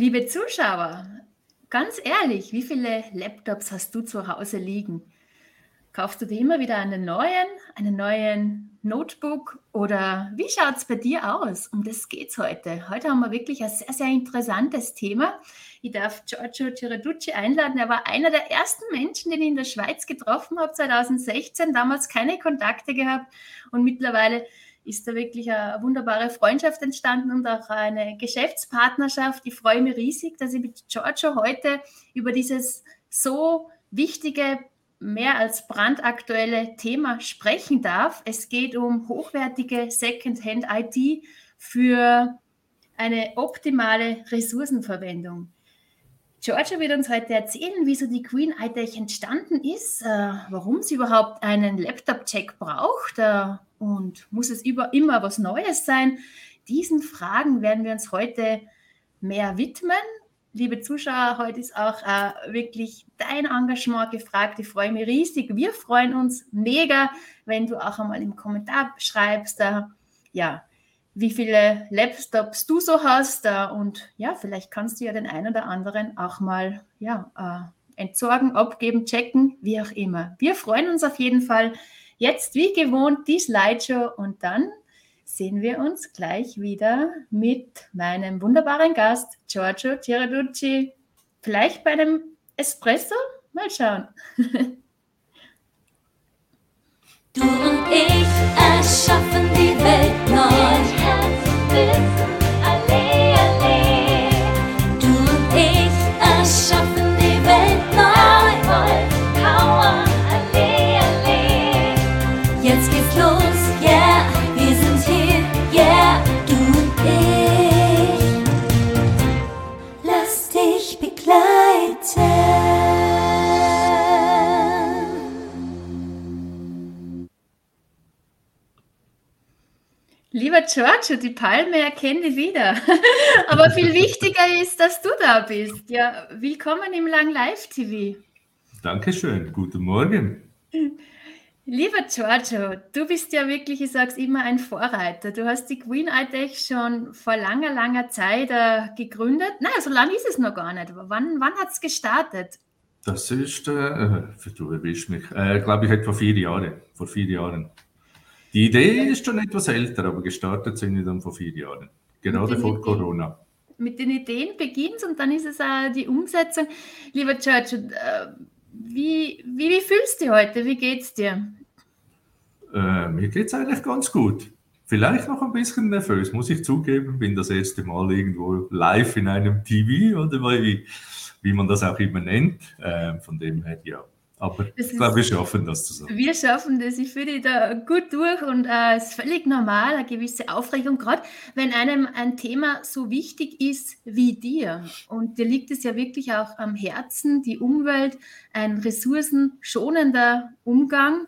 Liebe Zuschauer, ganz ehrlich, wie viele Laptops hast du zu Hause liegen? Kaufst du dir immer wieder einen neuen, einen neuen Notebook oder wie schaut es bei dir aus? Um das geht es heute. Heute haben wir wirklich ein sehr, sehr interessantes Thema. Ich darf Giorgio Ciraducci einladen. Er war einer der ersten Menschen, den ich in der Schweiz getroffen habe, 2016. Damals keine Kontakte gehabt und mittlerweile ist da wirklich eine wunderbare Freundschaft entstanden und auch eine Geschäftspartnerschaft. Ich freue mich riesig, dass ich mit Giorgio heute über dieses so wichige mehr als brandaktuelle Thema sprechen darf. Es geht um hochwertige Secondhand-IT für eine optimale Ressourcenverwendung. Georgia wird uns heute erzählen, wieso die Queen iTech entstanden ist, äh, warum sie überhaupt einen Laptop-Check braucht äh, und muss es über, immer was Neues sein. Diesen Fragen werden wir uns heute mehr widmen liebe Zuschauer, heute ist auch äh, wirklich dein Engagement gefragt. Ich freue mich riesig. Wir freuen uns mega, wenn du auch einmal im Kommentar schreibst, äh, ja, wie viele Laptops du so hast. Äh, und ja, vielleicht kannst du ja den einen oder anderen auch mal ja, äh, entsorgen, abgeben, checken, wie auch immer. Wir freuen uns auf jeden Fall. Jetzt wie gewohnt die Slideshow und dann sehen wir uns gleich wieder mit meinem wunderbaren Gast Giorgio Tiraducci. Vielleicht bei einem Espresso? Mal schauen. Du und ich erschaffen die Welt neu. Giorgio, die Palme erkenne ich wieder. Aber viel wichtiger ist, dass du da bist. Ja, willkommen im Lang Live TV. Dankeschön, guten Morgen. Lieber Giorgio, du bist ja wirklich, ich sage es immer, ein Vorreiter. Du hast die Queen iTech schon vor langer, langer Zeit äh, gegründet. Nein, so lange ist es noch gar nicht. Wann, wann hat es gestartet? Das ist, äh, du erwischst mich, äh, glaube ich, etwa vier Jahre. Vor vier Jahren. Die Idee ist schon etwas älter, aber gestartet sind wir dann vor vier Jahren, gerade vor Ideen, Corona. Mit den Ideen beginnt und dann ist es auch die Umsetzung. Lieber George, äh, wie, wie, wie fühlst du dich heute? Wie geht's dir? Äh, mir geht es eigentlich ganz gut. Vielleicht noch ein bisschen nervös, muss ich zugeben. Bin das erste Mal irgendwo live in einem TV oder wie, wie man das auch immer nennt. Äh, von dem her, ja, aber das ich glaube, wir schaffen das zusammen. Wir schaffen das. Ich fühle da gut durch und äh, es ist völlig normal, eine gewisse Aufregung, gerade wenn einem ein Thema so wichtig ist wie dir. Und dir liegt es ja wirklich auch am Herzen, die Umwelt, ein ressourcenschonender Umgang.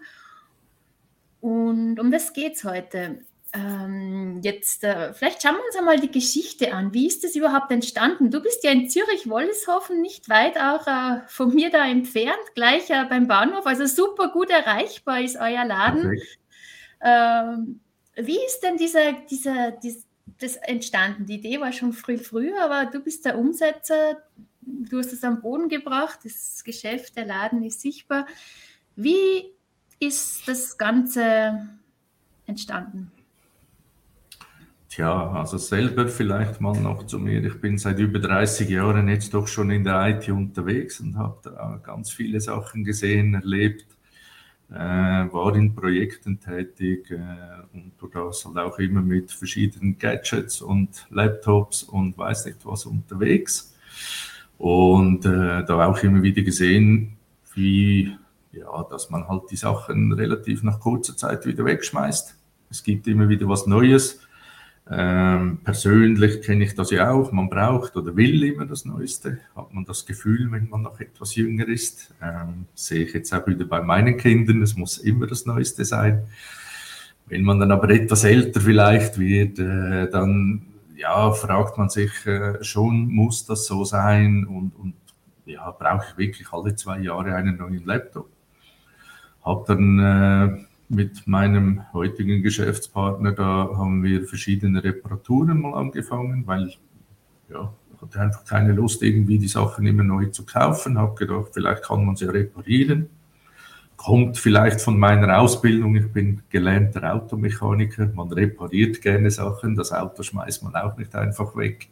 Und um das geht es heute. Ähm, jetzt, äh, vielleicht schauen wir uns einmal die Geschichte an. Wie ist das überhaupt entstanden? Du bist ja in Zürich-Wollishofen, nicht weit auch äh, von mir da entfernt, gleich äh, beim Bahnhof, also super gut erreichbar ist euer Laden. Ähm, wie ist denn dieser, dieser, dies, das entstanden? Die Idee war schon früh, früher, aber du bist der Umsetzer, du hast es am Boden gebracht, das Geschäft, der Laden ist sichtbar. Wie ist das Ganze entstanden? Tja, also selber vielleicht mal noch zu mir. Ich bin seit über 30 Jahren jetzt doch schon in der IT unterwegs und habe da ganz viele Sachen gesehen, erlebt, äh, war in Projekten tätig äh, und du das halt auch immer mit verschiedenen Gadgets und Laptops und weiß nicht was unterwegs. Und äh, da auch immer wieder gesehen, wie, ja, dass man halt die Sachen relativ nach kurzer Zeit wieder wegschmeißt. Es gibt immer wieder was Neues ähm, persönlich kenne ich das ja auch. Man braucht oder will immer das Neueste. Hat man das Gefühl, wenn man noch etwas jünger ist. Ähm, sehe ich jetzt auch wieder bei meinen Kindern. Es muss immer das Neueste sein. Wenn man dann aber etwas älter vielleicht wird, äh, dann ja, fragt man sich äh, schon, muss das so sein? Und, und ja, brauche ich wirklich alle zwei Jahre einen neuen Laptop? Hab dann äh, mit meinem heutigen Geschäftspartner, da haben wir verschiedene Reparaturen mal angefangen, weil ja, hatte einfach keine Lust, irgendwie die Sachen immer neu zu kaufen, habe gedacht, vielleicht kann man sie reparieren. Kommt vielleicht von meiner Ausbildung, ich bin gelernter Automechaniker, man repariert gerne Sachen, das Auto schmeißt man auch nicht einfach weg.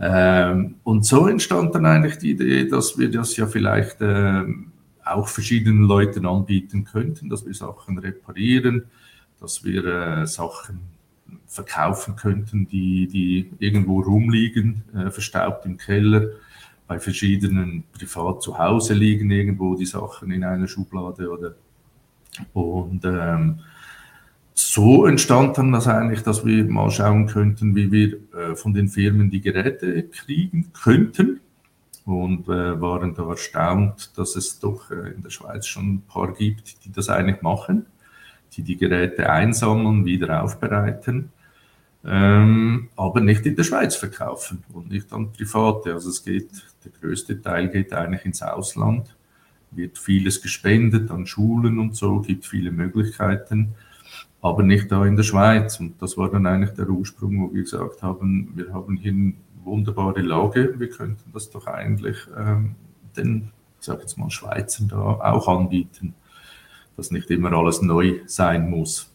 Ähm, und so entstand dann eigentlich die Idee, dass wir das ja vielleicht ähm, auch verschiedenen Leuten anbieten könnten, dass wir Sachen reparieren, dass wir äh, Sachen verkaufen könnten, die, die irgendwo rumliegen, äh, verstaubt im Keller, bei verschiedenen privat zu Hause liegen irgendwo die Sachen in einer Schublade oder und ähm, so entstand dann das eigentlich, dass wir mal schauen könnten, wie wir äh, von den Firmen die Geräte kriegen könnten und äh, waren da erstaunt, dass es doch äh, in der Schweiz schon ein paar gibt, die das eigentlich machen, die die Geräte einsammeln, wieder aufbereiten ähm, aber nicht in der Schweiz verkaufen und nicht an Private. Also es geht, der größte Teil geht eigentlich ins Ausland, wird vieles gespendet an Schulen und so, gibt viele Möglichkeiten, aber nicht da in der Schweiz. Und das war dann eigentlich der Ursprung, wo wir gesagt haben, wir haben hier wunderbare Lage, wir könnten das doch eigentlich ähm, den, ich sage jetzt mal, Schweizern da auch anbieten, dass nicht immer alles neu sein muss.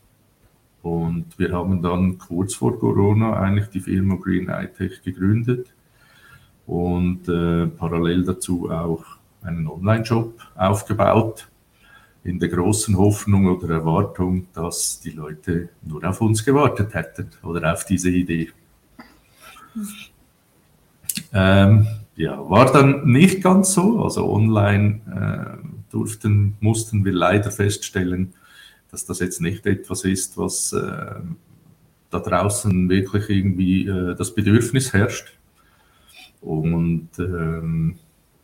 Und wir haben dann kurz vor Corona eigentlich die Firma Green iTech gegründet und äh, parallel dazu auch einen Online-Shop aufgebaut, in der großen Hoffnung oder Erwartung, dass die Leute nur auf uns gewartet hätten oder auf diese Idee. Ähm, ja, war dann nicht ganz so. Also online äh, durften, mussten wir leider feststellen, dass das jetzt nicht etwas ist, was äh, da draußen wirklich irgendwie äh, das Bedürfnis herrscht. Und ähm,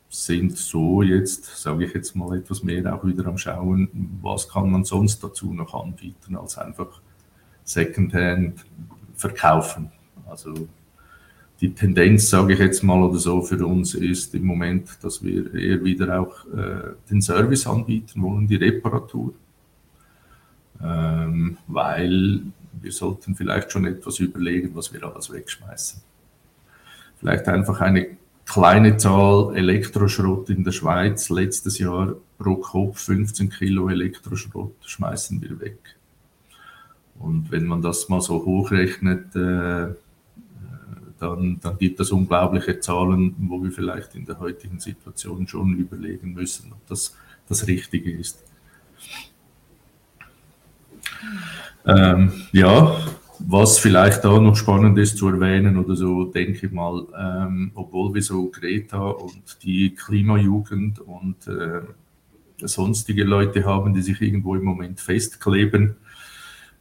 sind so jetzt, sage ich jetzt mal, etwas mehr auch wieder am Schauen, was kann man sonst dazu noch anbieten, als einfach Secondhand verkaufen. Also die Tendenz, sage ich jetzt mal oder so, für uns ist im Moment, dass wir eher wieder auch äh, den Service anbieten wollen, die Reparatur ähm, weil wir sollten vielleicht schon etwas überlegen, was wir alles wegschmeißen. Vielleicht einfach eine kleine Zahl Elektroschrott in der Schweiz. Letztes Jahr pro Kopf 15 Kilo Elektroschrott schmeißen wir weg. Und wenn man das mal so hochrechnet, äh, dann, dann gibt es unglaubliche Zahlen, wo wir vielleicht in der heutigen Situation schon überlegen müssen, ob das das Richtige ist. Ähm, ja, was vielleicht da noch spannend ist zu erwähnen oder so, denke ich mal, ähm, obwohl wir so Greta und die Klimajugend und äh, sonstige Leute haben, die sich irgendwo im Moment festkleben,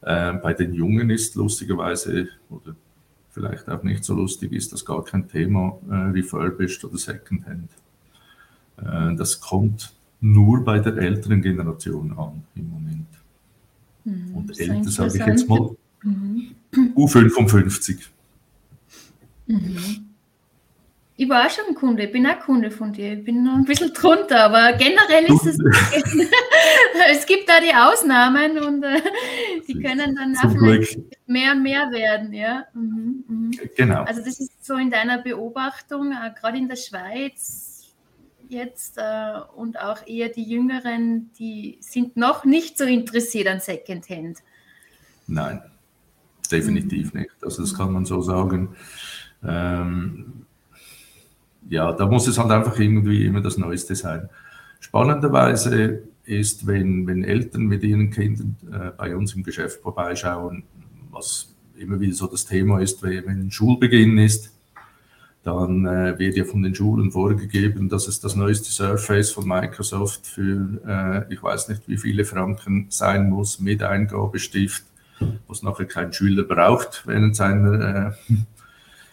äh, bei den Jungen ist lustigerweise oder vielleicht auch nicht so lustig, ist das gar kein Thema, äh, refurbished oder Secondhand. Äh, das kommt nur bei der älteren Generation an im Moment. Mhm, und älter sage ich jetzt mal mhm. U55. Mhm. Ich war auch schon ein Kunde, ich bin auch Kunde von dir, ich bin noch ein bisschen drunter, aber generell ist es, es gibt da die Ausnahmen und äh, die können dann auch vielleicht mehr und mehr werden, ja. Mhm, mhm. Genau. Also das ist so in deiner Beobachtung, äh, gerade in der Schweiz, jetzt äh, und auch eher die Jüngeren, die sind noch nicht so interessiert an Secondhand. Nein, definitiv mhm. nicht. Also das kann man so sagen. Ähm, ja, da muss es halt einfach irgendwie immer das Neueste sein. Spannenderweise ist, wenn, wenn Eltern mit ihren Kindern äh, bei uns im Geschäft vorbeischauen, was immer wieder so das Thema ist, wenn, wenn Schulbeginn ist, dann äh, wird ja von den Schulen vorgegeben, dass es das neueste Surface von Microsoft für, äh, ich weiß nicht wie viele Franken sein muss, mit Eingabestift, was nachher kein Schüler braucht während seiner äh,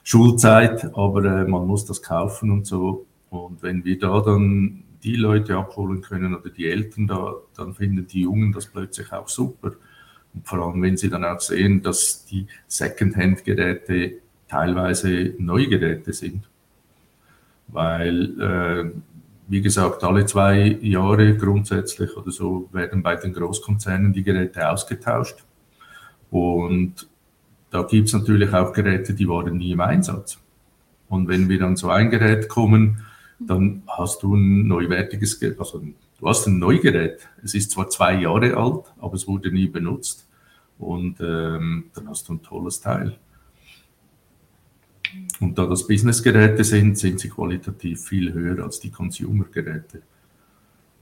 Schulzeit, aber äh, man muss das kaufen und so. Und wenn wir da dann die Leute abholen können oder die Eltern da, dann finden die Jungen das plötzlich auch super. Und vor allem, wenn sie dann auch sehen, dass die Secondhand-Geräte teilweise Neugeräte sind. Weil, äh, wie gesagt, alle zwei Jahre grundsätzlich oder so werden bei den Großkonzernen die Geräte ausgetauscht. Und da gibt es natürlich auch Geräte, die waren nie im Einsatz. Und wenn wir dann zu ein Gerät kommen, dann hast du ein neuwertiges Gerät, also du hast ein Neugerät. Es ist zwar zwei Jahre alt, aber es wurde nie benutzt. Und ähm, dann hast du ein tolles Teil. Und da das Businessgeräte sind, sind sie qualitativ viel höher als die Consumer-Geräte.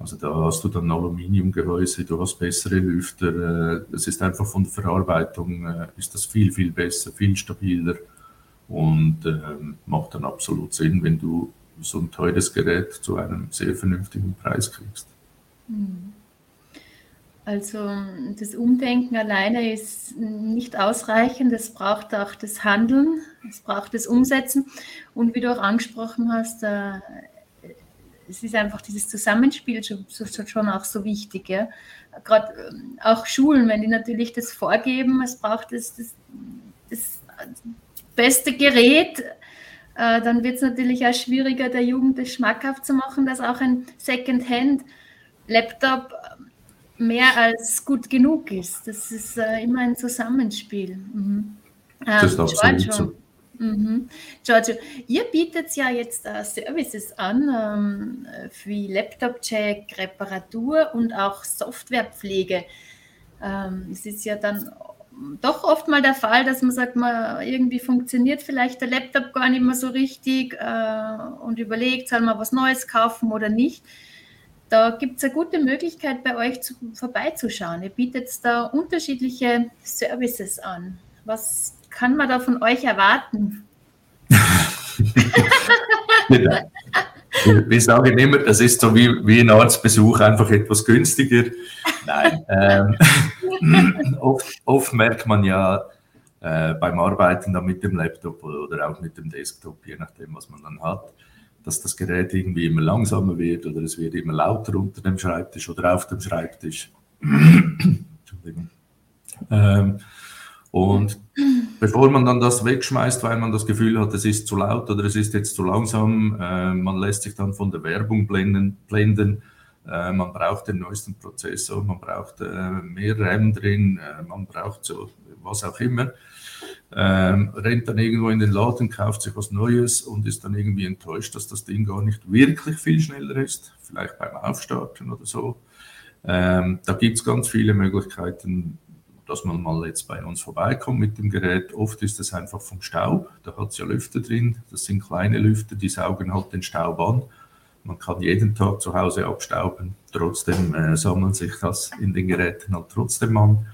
Also da hast du dann Aluminiumgehäuse, du hast bessere Lüfter. Äh, es ist einfach von der Verarbeitung äh, ist das viel, viel besser, viel stabiler und ähm, macht dann absolut Sinn, wenn du so ein teures Gerät zu einem sehr vernünftigen Preis kriegst. Hm. Also das Umdenken alleine ist nicht ausreichend, es braucht auch das Handeln, es braucht das Umsetzen und wie du auch angesprochen hast, äh, es ist einfach dieses Zusammenspiel schon, schon auch so wichtig. Ja? Gerade ähm, auch Schulen, wenn die natürlich das vorgeben, es braucht das, das, das beste Gerät, äh, dann wird es natürlich auch schwieriger, der Jugend das schmackhaft zu machen, dass auch ein Second-Hand-Laptop mehr als gut genug ist. Das ist äh, immer ein Zusammenspiel. Mhm. das ist ähm, absolut so. Mhm. Giorgio, ihr bietet ja jetzt uh, Services an, ähm, wie Laptop-Check, Reparatur und auch Softwarepflege. Ähm, es ist ja dann doch oft mal der Fall, dass man sagt, man irgendwie funktioniert vielleicht der Laptop gar nicht mehr so richtig äh, und überlegt, soll man was Neues kaufen oder nicht. Da gibt es eine gute Möglichkeit, bei euch zu, vorbeizuschauen. Ihr bietet da unterschiedliche Services an. Was kann man da von euch erwarten? Wir sagen immer, das ist so wie, wie ein Arztbesuch, einfach etwas günstiger. Nein. Ähm, oft, oft, merkt man ja äh, beim Arbeiten dann mit dem Laptop oder auch mit dem Desktop, je nachdem, was man dann hat, dass das Gerät irgendwie immer langsamer wird oder es wird immer lauter unter dem Schreibtisch oder auf dem Schreibtisch. Entschuldigung. Ähm, und bevor man dann das wegschmeißt, weil man das Gefühl hat, es ist zu laut oder es ist jetzt zu langsam, äh, man lässt sich dann von der Werbung blenden, blenden äh, man braucht den neuesten Prozessor, man braucht äh, mehr RAM drin, äh, man braucht so was auch immer, ähm, rennt dann irgendwo in den Laden, kauft sich was Neues und ist dann irgendwie enttäuscht, dass das Ding gar nicht wirklich viel schneller ist, vielleicht beim Aufstarten oder so. Ähm, da gibt es ganz viele Möglichkeiten, dass man mal jetzt bei uns vorbeikommt mit dem Gerät. Oft ist es einfach vom Staub, da hat es ja Lüfter drin, das sind kleine Lüfter, die saugen halt den Staub an. Man kann jeden Tag zu Hause abstauben, trotzdem äh, sammeln sich das in den Geräten halt trotzdem an.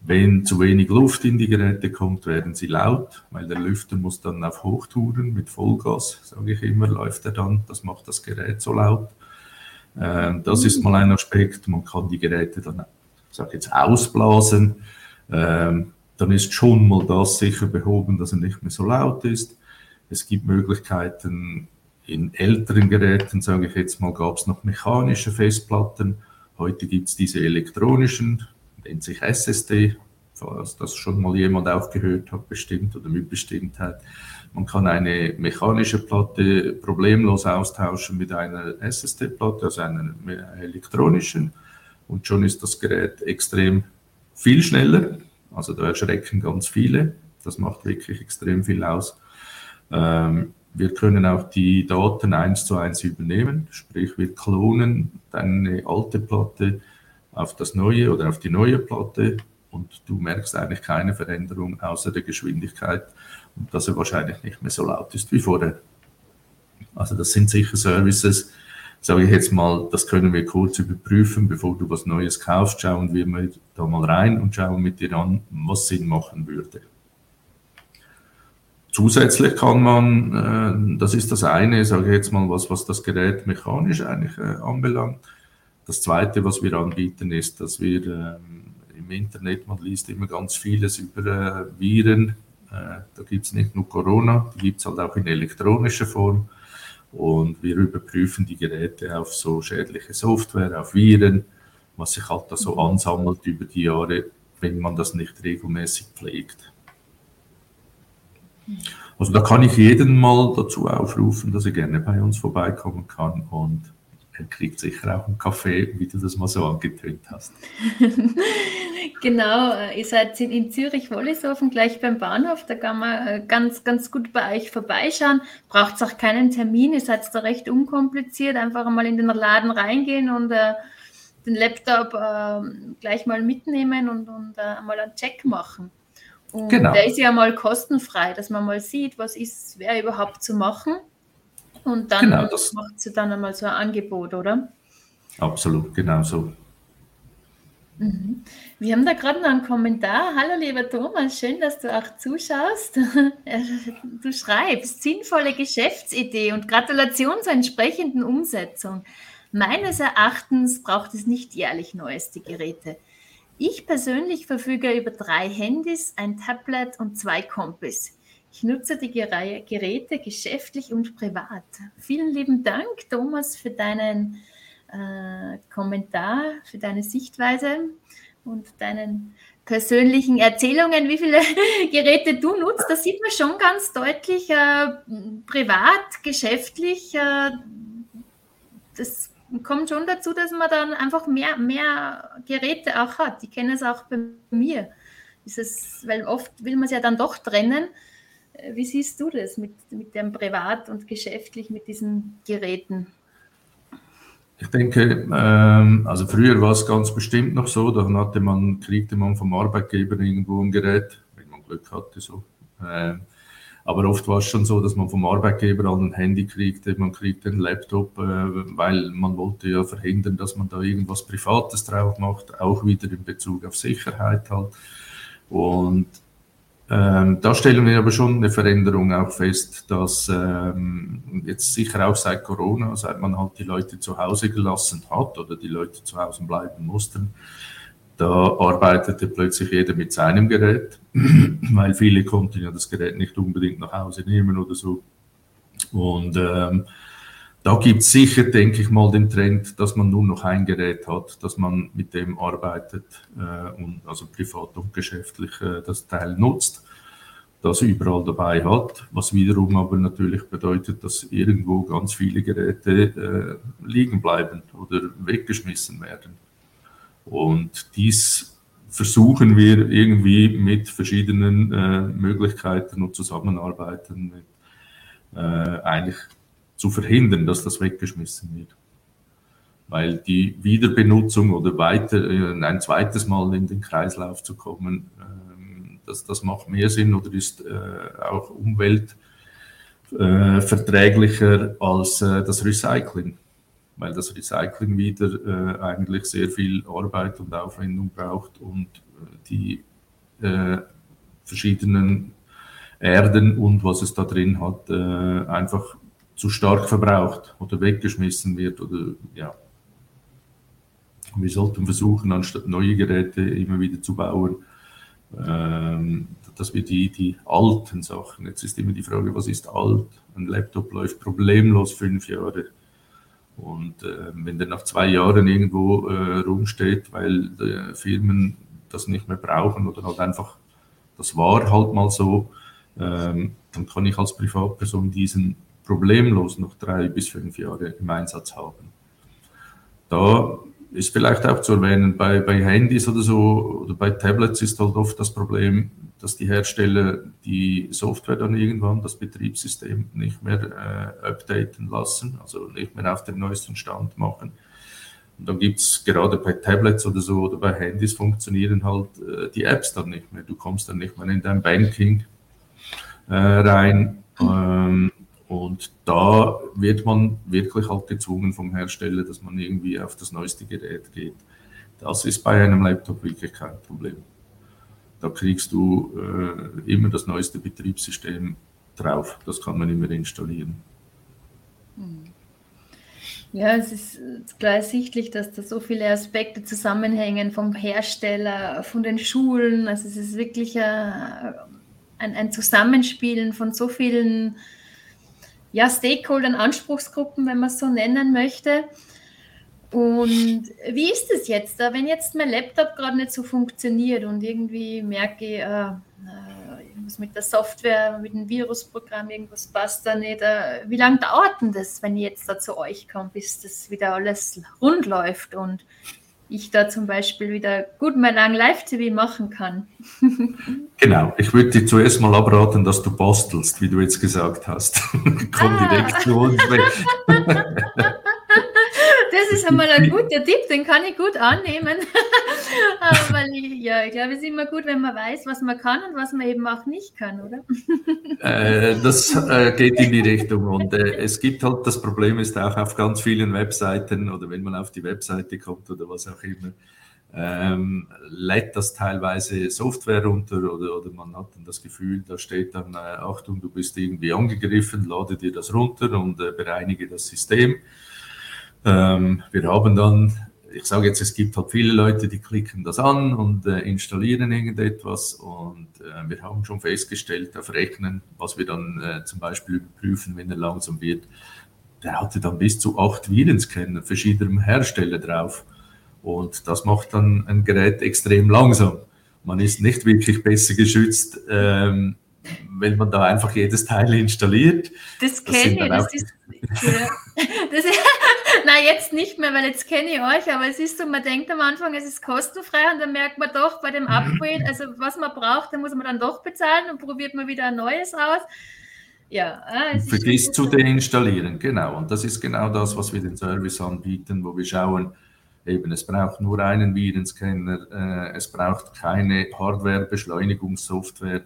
Wenn zu wenig Luft in die Geräte kommt, werden sie laut, weil der Lüfter muss dann auf Hochtouren mit Vollgas, sage ich immer, läuft er dann. Das macht das Gerät so laut. Äh, das ist mal ein Aspekt. Man kann die Geräte dann sage jetzt ausblasen, ähm, dann ist schon mal das sicher behoben, dass er nicht mehr so laut ist. Es gibt Möglichkeiten, in älteren Geräten, sage ich jetzt mal, gab es noch mechanische Festplatten. Heute gibt es diese elektronischen, nennt sich SSD, falls das schon mal jemand aufgehört hat, bestimmt oder mit Bestimmtheit. Man kann eine mechanische Platte problemlos austauschen mit einer SSD-Platte, also einer elektronischen und schon ist das Gerät extrem viel schneller. Also da erschrecken ganz viele. Das macht wirklich extrem viel aus. Ähm, wir können auch die Daten eins zu eins übernehmen, sprich wir klonen deine alte Platte auf das neue oder auf die neue Platte und du merkst eigentlich keine Veränderung außer der Geschwindigkeit und dass er wahrscheinlich nicht mehr so laut ist wie vorher. Also das sind sicher Services, sage ich jetzt mal, das können wir kurz überprüfen, bevor du was Neues kaufst, schauen wir mal da mal rein und schauen mit dir an, was Sinn machen würde. Zusätzlich kann man, äh, das ist das eine, sage ich jetzt mal, was, was das Gerät mechanisch eigentlich äh, anbelangt. Das zweite, was wir anbieten, ist, dass wir äh, im Internet, man liest immer ganz vieles über äh, Viren. Da gibt es nicht nur Corona, die gibt es halt auch in elektronischer Form. Und wir überprüfen die Geräte auf so schädliche Software, auf Viren, was sich halt da so mhm. ansammelt über die Jahre, wenn man das nicht regelmäßig pflegt. Also da kann ich jeden mal dazu aufrufen, dass er gerne bei uns vorbeikommen kann und er kriegt sicher auch einen Kaffee, wie du das mal so angetönt hast. Genau, äh, ihr seid in Zürich-Wollishofen gleich beim Bahnhof. Da kann man äh, ganz, ganz gut bei euch vorbeischauen. Braucht auch keinen Termin. Ihr seid da recht unkompliziert. Einfach mal in den Laden reingehen und äh, den Laptop äh, gleich mal mitnehmen und, und äh, mal einen Check machen. Und genau. der ist ja mal kostenfrei, dass man mal sieht, was ist, wer überhaupt zu machen. Und dann genau, macht sie dann einmal so ein Angebot, oder? Absolut, genau so. Mhm. Wir haben da gerade noch einen Kommentar. Hallo lieber Thomas, schön, dass du auch zuschaust. Du schreibst, sinnvolle Geschäftsidee und Gratulation zur entsprechenden Umsetzung. Meines Erachtens braucht es nicht jährlich neueste Geräte. Ich persönlich verfüge über drei Handys, ein Tablet und zwei Kompis. Ich nutze die Geräte geschäftlich und privat. Vielen lieben Dank, Thomas, für deinen äh, Kommentar, für deine Sichtweise und deinen persönlichen Erzählungen, wie viele Geräte du nutzt. Da sieht man schon ganz deutlich, äh, privat, geschäftlich, äh, das kommt schon dazu, dass man dann einfach mehr, mehr Geräte auch hat. Ich kenne es auch bei mir. Ist weil oft will man es ja dann doch trennen. Äh, wie siehst du das mit, mit dem Privat und geschäftlich mit diesen Geräten? Ich denke, ähm, also früher war es ganz bestimmt noch so, da hatte man, kriegte man vom Arbeitgeber irgendwo ein Gerät, wenn man Glück hatte so. Ähm, aber oft war es schon so, dass man vom Arbeitgeber ein Handy kriegte, man kriegte einen Laptop, äh, weil man wollte ja verhindern, dass man da irgendwas Privates drauf macht, auch wieder in Bezug auf Sicherheit halt. Und ähm, da stellen wir aber schon eine Veränderung auch fest, dass ähm, jetzt sicher auch seit Corona, seit man halt die Leute zu Hause gelassen hat oder die Leute zu Hause bleiben mussten, da arbeitete plötzlich jeder mit seinem Gerät, weil viele konnten ja das Gerät nicht unbedingt nach Hause nehmen oder so. Und ähm, da gibt es sicher, denke ich mal, den Trend, dass man nur noch ein Gerät hat, dass man mit dem arbeitet äh, und also privat und geschäftlich äh, das Teil nutzt, das überall dabei hat, was wiederum aber natürlich bedeutet, dass irgendwo ganz viele Geräte äh, liegen bleiben oder weggeschmissen werden. Und dies versuchen wir irgendwie mit verschiedenen äh, Möglichkeiten und Zusammenarbeiten mit, äh, eigentlich zu verhindern, dass das weggeschmissen wird. Weil die Wiederbenutzung oder weiter, äh, ein zweites Mal in den Kreislauf zu kommen, äh, das, das macht mehr Sinn oder ist äh, auch umweltverträglicher als äh, das Recycling weil das Recycling wieder eigentlich sehr viel Arbeit und Aufwendung braucht und die verschiedenen Erden und was es da drin hat, einfach zu stark verbraucht oder weggeschmissen wird oder ja. Wir sollten versuchen, anstatt neue Geräte immer wieder zu bauen, ähm, dass wir die, die alten Sachen, jetzt ist immer die Frage, was ist alt? Ein Laptop läuft problemlos fünf Jahre und äh, wenn der nach zwei Jahren irgendwo äh, rumsteht, weil äh, Firmen das nicht mehr brauchen oder halt einfach, das war halt mal so, ähm, dann kann ich als Privatperson diesen problemlos noch drei bis fünf Jahre im Einsatz haben. Da ist vielleicht auch zu erwähnen, bei, bei Handys oder so oder bei Tablets ist halt oft das Problem, dass die Hersteller die Software dann irgendwann, das Betriebssystem nicht mehr äh, updaten lassen, also nicht mehr auf den neuesten Stand machen. Und dann gibt es gerade bei Tablets oder so oder bei Handys funktionieren halt äh, die Apps dann nicht mehr. Du kommst dann nicht mehr in dein Banking äh, rein. Ähm, und da wird man wirklich halt gezwungen vom Hersteller, dass man irgendwie auf das neueste Gerät geht. Das ist bei einem Laptop wirklich kein Problem. Da kriegst du äh, immer das neueste Betriebssystem drauf. Das kann man immer installieren. Hm. Ja, es ist klar ersichtlich, dass da so viele Aspekte zusammenhängen vom Hersteller, von den Schulen. Also es ist wirklich ein, ein Zusammenspielen von so vielen ja, Stakeholdern, Anspruchsgruppen, wenn man es so nennen möchte. Und wie ist es jetzt, wenn jetzt mein Laptop gerade nicht so funktioniert und irgendwie merke ich, äh, äh, irgendwas mit der Software, mit dem Virusprogramm, irgendwas passt da nicht. Äh, wie lange dauert denn das, wenn ich jetzt da zu euch komme, bis das wieder alles rund läuft? Und ich da zum Beispiel wieder gut mal lang Live-TV machen kann. genau, ich würde dir zuerst mal abraten, dass du bastelst, wie du jetzt gesagt hast. Komm ah. direkt zu uns weg. das ist einmal ein guter Tipp, den kann ich gut annehmen. Weil ich, ja, ich glaube, es ist immer gut, wenn man weiß, was man kann und was man eben auch nicht kann, oder? Äh, das äh, geht in die Richtung. Und äh, es gibt halt, das Problem ist auch auf ganz vielen Webseiten oder wenn man auf die Webseite kommt oder was auch immer, ähm, lädt das teilweise Software runter oder, oder man hat dann das Gefühl, da steht dann, äh, Achtung, du bist irgendwie angegriffen, lade dir das runter und äh, bereinige das System. Ähm, wir haben dann, ich sage jetzt, es gibt halt viele Leute, die klicken das an und äh, installieren irgendetwas und äh, wir haben schon festgestellt auf Rechnen, was wir dann äh, zum Beispiel überprüfen, wenn er langsam wird, der hatte dann bis zu acht Virenscanner verschiedener Hersteller drauf und das macht dann ein Gerät extrem langsam. Man ist nicht wirklich besser geschützt, ähm, wenn man da einfach jedes Teil installiert. Das kenne ich, das ist, ja, das Nein, jetzt nicht mehr, weil jetzt kenne ich euch, aber es ist so, man denkt am Anfang, es ist kostenfrei und dann merkt man doch bei dem Upgrade, also was man braucht, dann muss man dann doch bezahlen und probiert man wieder ein neues aus. Ja, ah, Vergiss zu deinstallieren, genau. Und das ist genau das, was wir den Service anbieten, wo wir schauen, eben, es braucht nur einen Virenscanner, äh, es braucht keine Hardware-Beschleunigungssoftware,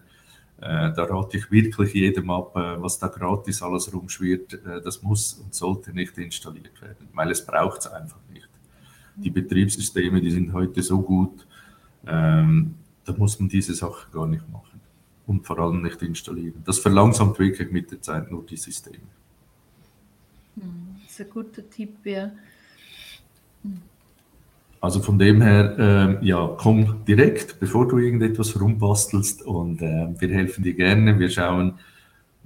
da rate ich wirklich jedem ab, äh, was da gratis alles rumschwirrt. Äh, das muss und sollte nicht installiert werden, weil es braucht es einfach nicht. Die Betriebssysteme, die sind heute so gut, ähm, da muss man diese Sache gar nicht machen und vor allem nicht installieren. Das verlangsamt wirklich mit der Zeit nur die Systeme. Hm, das ist ein guter Tipp, ja. Also von dem her, äh, ja, komm direkt, bevor du irgendetwas rumbastelst und äh, wir helfen dir gerne. Wir schauen,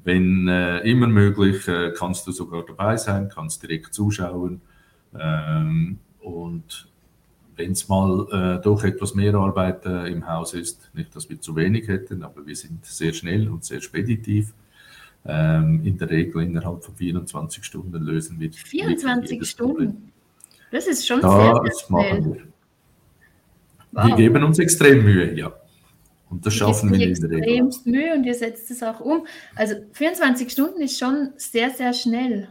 wenn äh, immer möglich, äh, kannst du sogar dabei sein, kannst direkt zuschauen. Ähm, und wenn es mal äh, doch etwas mehr Arbeit äh, im Haus ist, nicht, dass wir zu wenig hätten, aber wir sind sehr schnell und sehr speditiv. Ähm, in der Regel innerhalb von 24 Stunden lösen wir. 24 Stunden? Problem. Das ist schon das sehr, sehr machen wir. Wow. Wir geben uns extrem Mühe, ja. Und das schaffen wir in der Regel. Extremst Mühe und ihr setzt es auch um. Also 24 Stunden ist schon sehr, sehr schnell.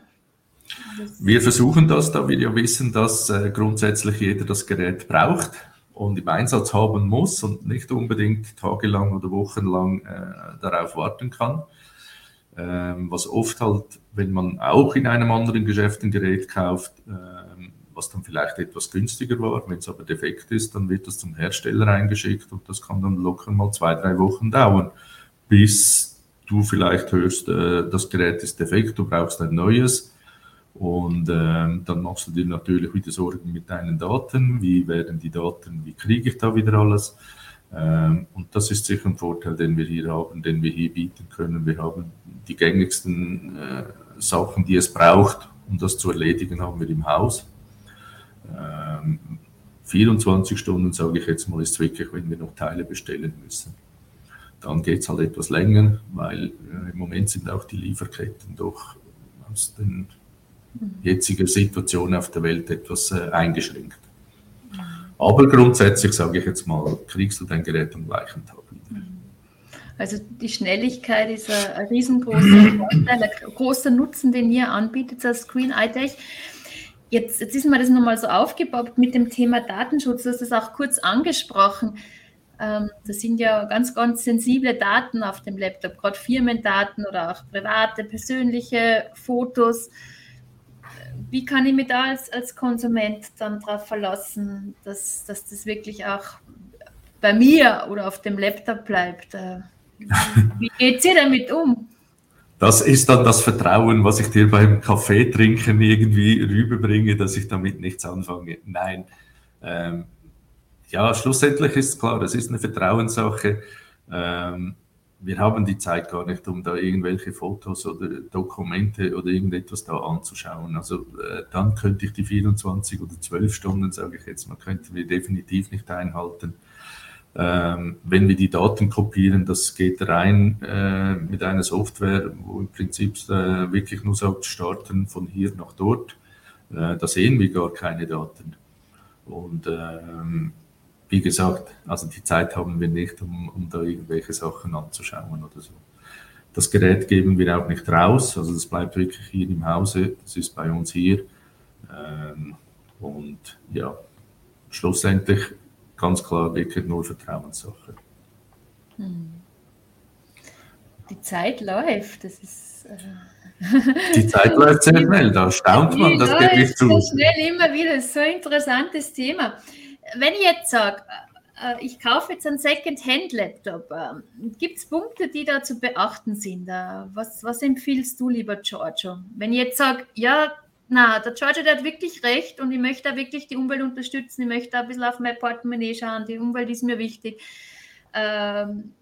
Wir versuchen das, da wir ja wissen, dass äh, grundsätzlich jeder das Gerät braucht und im Einsatz haben muss und nicht unbedingt tagelang oder wochenlang äh, darauf warten kann. Ähm, was oft halt, wenn man auch in einem anderen Geschäft ein Gerät kauft, ähm, was dann vielleicht etwas günstiger war. Wenn es aber defekt ist, dann wird das zum Hersteller eingeschickt und das kann dann locker mal zwei, drei Wochen dauern, bis du vielleicht hörst, äh, das Gerät ist defekt, du brauchst ein neues. Und ähm, dann machst du dir natürlich wieder Sorgen mit deinen Daten. Wie werden die Daten, wie kriege ich da wieder alles? Ähm, und das ist sicher ein Vorteil, den wir hier haben, den wir hier bieten können. Wir haben die gängigsten äh, Sachen, die es braucht, um das zu erledigen, haben wir im Haus. 24 ähm, Stunden, sage ich jetzt mal, ist wirklich, wenn wir noch Teile bestellen müssen. Dann geht es halt etwas länger, weil äh, im Moment sind auch die Lieferketten doch aus der jetzigen Situation auf der Welt etwas äh, eingeschränkt. Aber grundsätzlich, sage ich jetzt mal, kriegst du dein Gerät am gleichen Tag wieder. Also die Schnelligkeit ist ein, riesengroßer Vorteil, ein großer Nutzen, den ihr anbietet als Screen iTech. Jetzt, jetzt ist mir das nochmal so aufgebaut mit dem Thema Datenschutz. Du hast das auch kurz angesprochen. Ähm, das sind ja ganz, ganz sensible Daten auf dem Laptop, gerade Firmendaten oder auch private, persönliche Fotos. Wie kann ich mich da als, als Konsument dann darauf verlassen, dass, dass das wirklich auch bei mir oder auf dem Laptop bleibt? Äh, wie geht ihr damit um? Das ist dann das Vertrauen, was ich dir beim Kaffee trinken irgendwie rüberbringe, dass ich damit nichts anfange. Nein. Ähm, ja, schlussendlich ist klar, es ist eine Vertrauenssache. Ähm, wir haben die Zeit gar nicht, um da irgendwelche Fotos oder Dokumente oder irgendetwas da anzuschauen. Also äh, dann könnte ich die 24 oder 12 Stunden, sage ich jetzt mal, könnten wir definitiv nicht einhalten. Ähm, wenn wir die Daten kopieren, das geht rein äh, mit einer Software, wo im Prinzip äh, wirklich nur sagt, starten von hier nach dort. Äh, da sehen wir gar keine Daten. Und ähm, wie gesagt, also die Zeit haben wir nicht, um, um da irgendwelche Sachen anzuschauen oder so. Das Gerät geben wir auch nicht raus, also das bleibt wirklich hier im Hause, das ist bei uns hier. Ähm, und ja, schlussendlich ganz klar wirklich nur Vertrauenssache. Hm. Die Zeit läuft, das ist. Äh die Zeit läuft sehr schnell, da staunt man, das geht nicht zu. So schnell immer wieder, so ein interessantes Thema. Wenn ich jetzt sage, äh, ich kaufe jetzt einen Second-Hand-Laptop, ähm, gibt es Punkte, die da zu beachten sind? Äh, was, was empfiehlst du, lieber Giorgio? Wenn ich jetzt sage, ja, na, der Giorgio der hat wirklich recht und ich möchte da wirklich die Umwelt unterstützen, ich möchte da ein bisschen auf mein Portemonnaie schauen, die Umwelt ist mir wichtig. Ähm,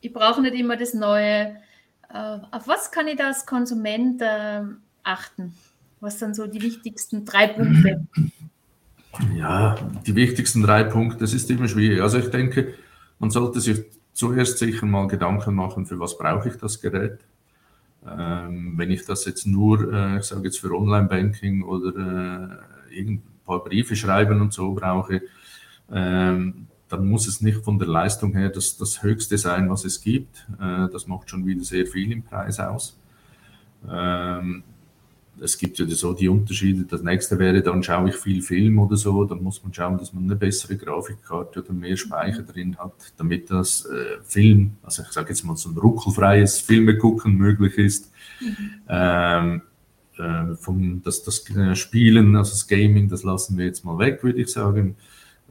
ich brauche nicht immer das Neue. Äh, auf was kann ich da als Konsument äh, achten? Was sind so die wichtigsten drei Punkte? Ja, die wichtigsten drei Punkte, das ist immer schwierig. Also ich denke, man sollte sich zuerst sicher mal Gedanken machen, für was brauche ich das Gerät. Ähm, wenn ich das jetzt nur, äh, ich sage jetzt für Online-Banking oder äh, ein paar Briefe schreiben und so brauche, ähm, dann muss es nicht von der Leistung her das, das Höchste sein, was es gibt. Äh, das macht schon wieder sehr viel im Preis aus. Es gibt ja so die Unterschiede. Das nächste wäre, dann schaue ich viel Film oder so, dann muss man schauen, dass man eine bessere Grafikkarte oder mehr Speicher drin hat, damit das äh, Film, also ich sage jetzt mal so ein ruckelfreies Filme gucken möglich ist. Mhm. Ähm, äh, vom, das, das Spielen, also das Gaming, das lassen wir jetzt mal weg, würde ich sagen.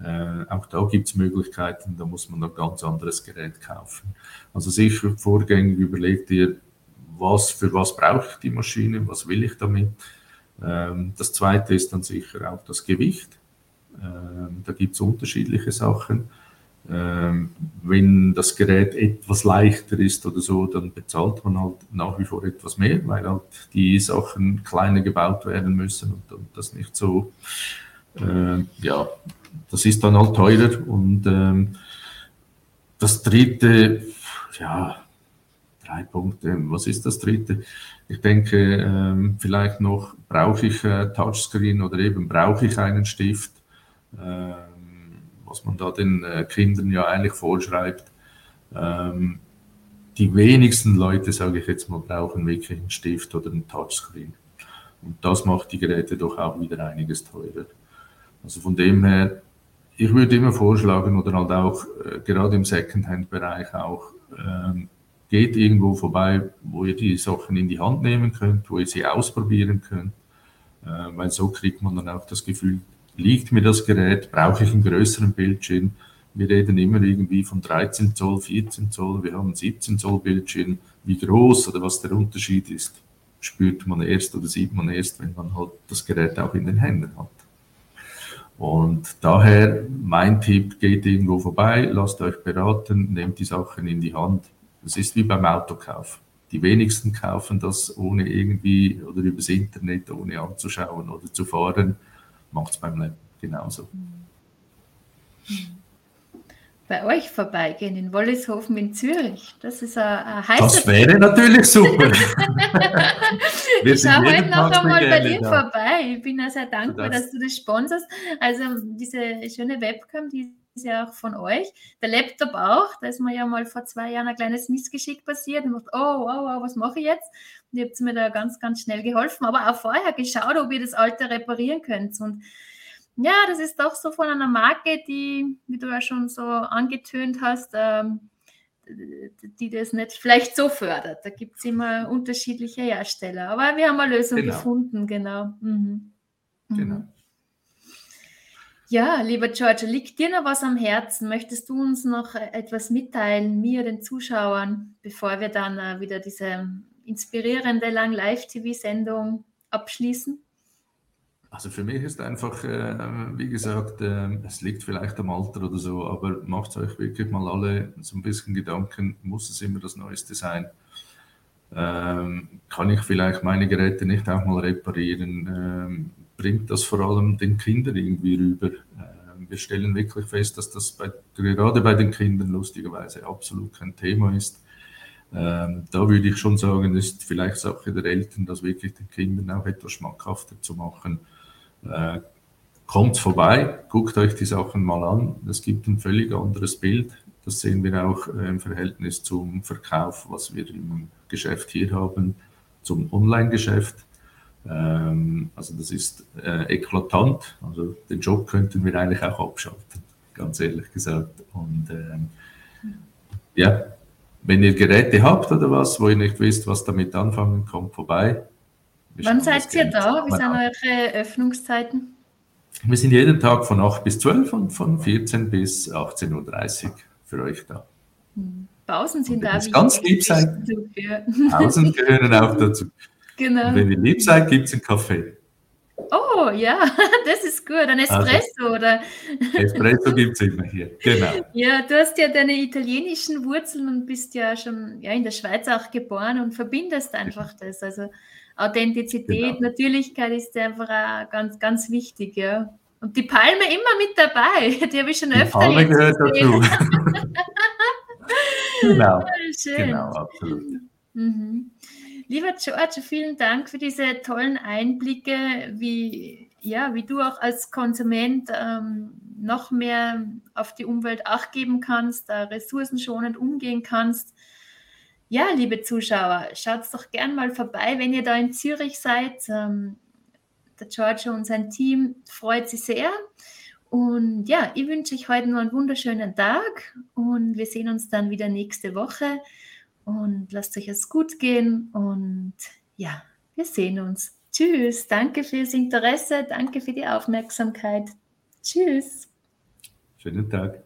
Äh, auch da gibt es Möglichkeiten, da muss man ein ganz anderes Gerät kaufen. Also sicher vorgängig überlegt ihr, was, für was brauche ich die Maschine, was will ich damit. Ähm, das zweite ist dann sicher auch das Gewicht. Ähm, da gibt es unterschiedliche Sachen. Ähm, wenn das Gerät etwas leichter ist oder so, dann bezahlt man halt nach wie vor etwas mehr, weil halt die Sachen kleiner gebaut werden müssen und, und das nicht so, äh, ja, das ist dann halt teurer. Und ähm, das dritte, ja, drei Punkte. Was ist das dritte? Ich denke, ähm, vielleicht noch, brauche ich äh, Touchscreen oder eben brauche ich einen Stift, ähm, was man da den äh, Kindern ja eigentlich vorschreibt. Ähm, die wenigsten Leute, sage ich jetzt mal, brauchen wirklich einen Stift oder einen Touchscreen. Und das macht die Geräte doch auch wieder einiges teurer. Also von dem her, ich würde immer vorschlagen oder halt auch äh, gerade im Secondhand-Bereich auch ähm, geht irgendwo vorbei, wo ihr die Sachen in die Hand nehmen könnt, wo ihr sie ausprobieren könnt, äh, weil so kriegt man dann auch das Gefühl, liegt mir das Gerät, brauche ich einen größeren Bildschirm. Wir reden immer irgendwie von 13 Zoll, 14 Zoll, wir haben 17 Zoll Bildschirm. Wie groß oder was der Unterschied ist, spürt man erst oder sieht man erst, wenn man halt das Gerät auch in den Händen hat. Und daher mein Tipp, geht irgendwo vorbei, lasst euch beraten, nehmt die Sachen in die Hand das ist wie beim Autokauf. Die wenigsten kaufen das ohne irgendwie oder übers Internet, ohne anzuschauen oder zu fahren. Macht es beim Leben genauso. Bei euch vorbeigehen in Wollishofen in Zürich. Das ist ein, ein heißer Das wäre natürlich super. ich schaue heute noch einmal bei dir da. vorbei. Ich bin ja sehr dankbar, das dass du das sponsorst. Also diese schöne Webcam, die ist ja auch von euch. Der Laptop auch, da ist mir ja mal vor zwei Jahren ein kleines Missgeschick passiert und dachte, oh, oh, oh, was mache ich jetzt? Und ihr habt mir da ganz, ganz schnell geholfen, aber auch vorher geschaut, ob ihr das alte reparieren könnt. Und ja, das ist doch so von einer Marke, die, wie du ja schon so angetönt hast, ähm, die das nicht vielleicht so fördert. Da gibt es immer unterschiedliche Hersteller. Aber wir haben eine Lösung genau. gefunden, genau. Mhm. Mhm. Genau. Ja, lieber George, liegt dir noch was am Herzen? Möchtest du uns noch äh, etwas mitteilen, mir, den Zuschauern, bevor wir dann äh, wieder diese inspirierende Lang-Live-TV-Sendung abschließen? Also für mich ist einfach, äh, wie gesagt, äh, es liegt vielleicht am Alter oder so, aber macht euch wirklich mal alle so ein bisschen Gedanken, muss es immer das Neueste sein? Ähm, kann ich vielleicht meine Geräte nicht auch mal reparieren? Ähm, bringt das vor allem den Kindern irgendwie rüber. Ähm, wir stellen wirklich fest, dass das bei, gerade bei den Kindern lustigerweise absolut kein Thema ist. Ähm, da würde ich schon sagen, ist vielleicht Sache der Eltern, das wirklich den Kindern auch etwas schmackhafter zu machen. Äh, kommt vorbei, guckt euch die Sachen mal an. Es gibt ein völlig anderes Bild. Das sehen wir auch äh, im Verhältnis zum Verkauf, was wir im Geschäft hier haben, zum Online-Geschäft. Ähm, also das ist äh, eklatant. Also den Job könnten wir eigentlich auch abschalten, ganz ehrlich gesagt. Und ähm, ja, wenn ihr Geräte habt oder was, wo ihr nicht wisst, was damit anfangen, kommt vorbei. Wir Wann seid ihr da? Wie sind eure Öffnungszeiten? Wir sind jeden Tag von 8 bis 12 und von 14 bis 18.30 Uhr für euch da. Hm. Pausen sind da. Ganz lieb seid, Pausen gehören auch dazu. Genau. Und wenn ihr lieb seid, gibt es einen Kaffee. Oh ja, das ist gut. Ein also, Espresso, also, oder? Espresso gibt es immer hier, genau. Ja, du hast ja deine italienischen Wurzeln und bist ja schon ja, in der Schweiz auch geboren und verbindest einfach das. Also Authentizität, genau. Natürlichkeit ist einfach auch ganz, ganz wichtig, ja. Und die Palme immer mit dabei. Die habe ich schon die öfter Palme gehört dazu. genau. Schön. Genau, absolut. Mhm. Lieber George, vielen Dank für diese tollen Einblicke, wie, ja, wie du auch als Konsument ähm, noch mehr auf die Umwelt acht geben kannst, da ressourcenschonend umgehen kannst. Ja, liebe Zuschauer, schaut doch gern mal vorbei, wenn ihr da in Zürich seid. Ähm, der George und sein Team freut sich sehr. Und ja, ich wünsche euch heute noch einen wunderschönen Tag und wir sehen uns dann wieder nächste Woche. Und lasst euch es gut gehen und ja, wir sehen uns. Tschüss, danke fürs Interesse, danke für die Aufmerksamkeit. Tschüss. Schönen Tag.